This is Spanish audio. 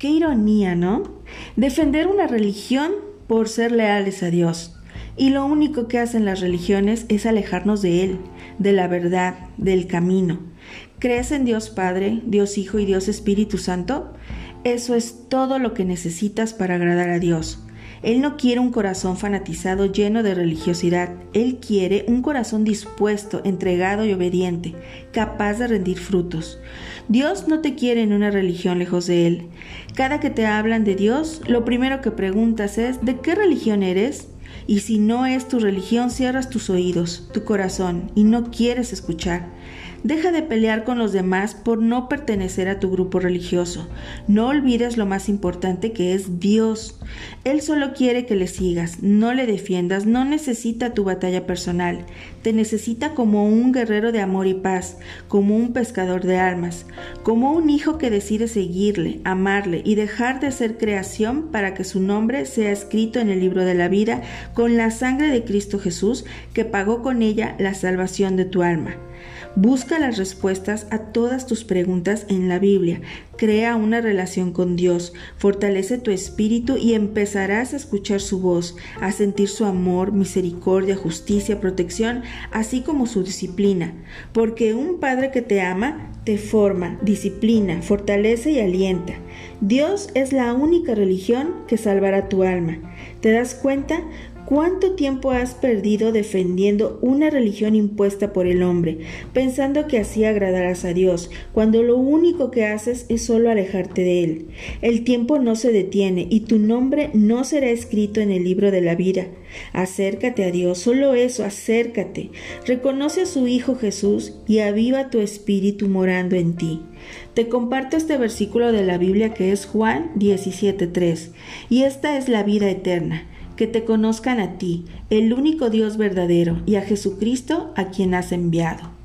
Qué ironía, ¿no? Defender una religión por ser leales a Dios. Y lo único que hacen las religiones es alejarnos de Él, de la verdad, del camino. ¿Crees en Dios Padre, Dios Hijo y Dios Espíritu Santo? Eso es todo lo que necesitas para agradar a Dios. Él no quiere un corazón fanatizado lleno de religiosidad. Él quiere un corazón dispuesto, entregado y obediente, capaz de rendir frutos. Dios no te quiere en una religión lejos de Él. Cada que te hablan de Dios, lo primero que preguntas es, ¿de qué religión eres? Y si no es tu religión, cierras tus oídos, tu corazón, y no quieres escuchar. Deja de pelear con los demás por no pertenecer a tu grupo religioso. No olvides lo más importante que es Dios. Él solo quiere que le sigas, no le defiendas, no necesita tu batalla personal. Te necesita como un guerrero de amor y paz, como un pescador de almas, como un hijo que decide seguirle, amarle y dejar de ser creación para que su nombre sea escrito en el libro de la vida con la sangre de Cristo Jesús que pagó con ella la salvación de tu alma. Busca las respuestas a todas tus preguntas en la Biblia. Crea una relación con Dios, fortalece tu espíritu y empezarás a escuchar su voz, a sentir su amor, misericordia, justicia, protección, así como su disciplina. Porque un Padre que te ama, te forma, disciplina, fortalece y alienta. Dios es la única religión que salvará tu alma. ¿Te das cuenta? ¿Cuánto tiempo has perdido defendiendo una religión impuesta por el hombre, pensando que así agradarás a Dios, cuando lo único que haces es solo alejarte de Él? El tiempo no se detiene y tu nombre no será escrito en el libro de la vida. Acércate a Dios, solo eso, acércate. Reconoce a su Hijo Jesús y aviva tu espíritu morando en ti. Te comparto este versículo de la Biblia que es Juan 17.3 y esta es la vida eterna que te conozcan a ti, el único Dios verdadero, y a Jesucristo a quien has enviado.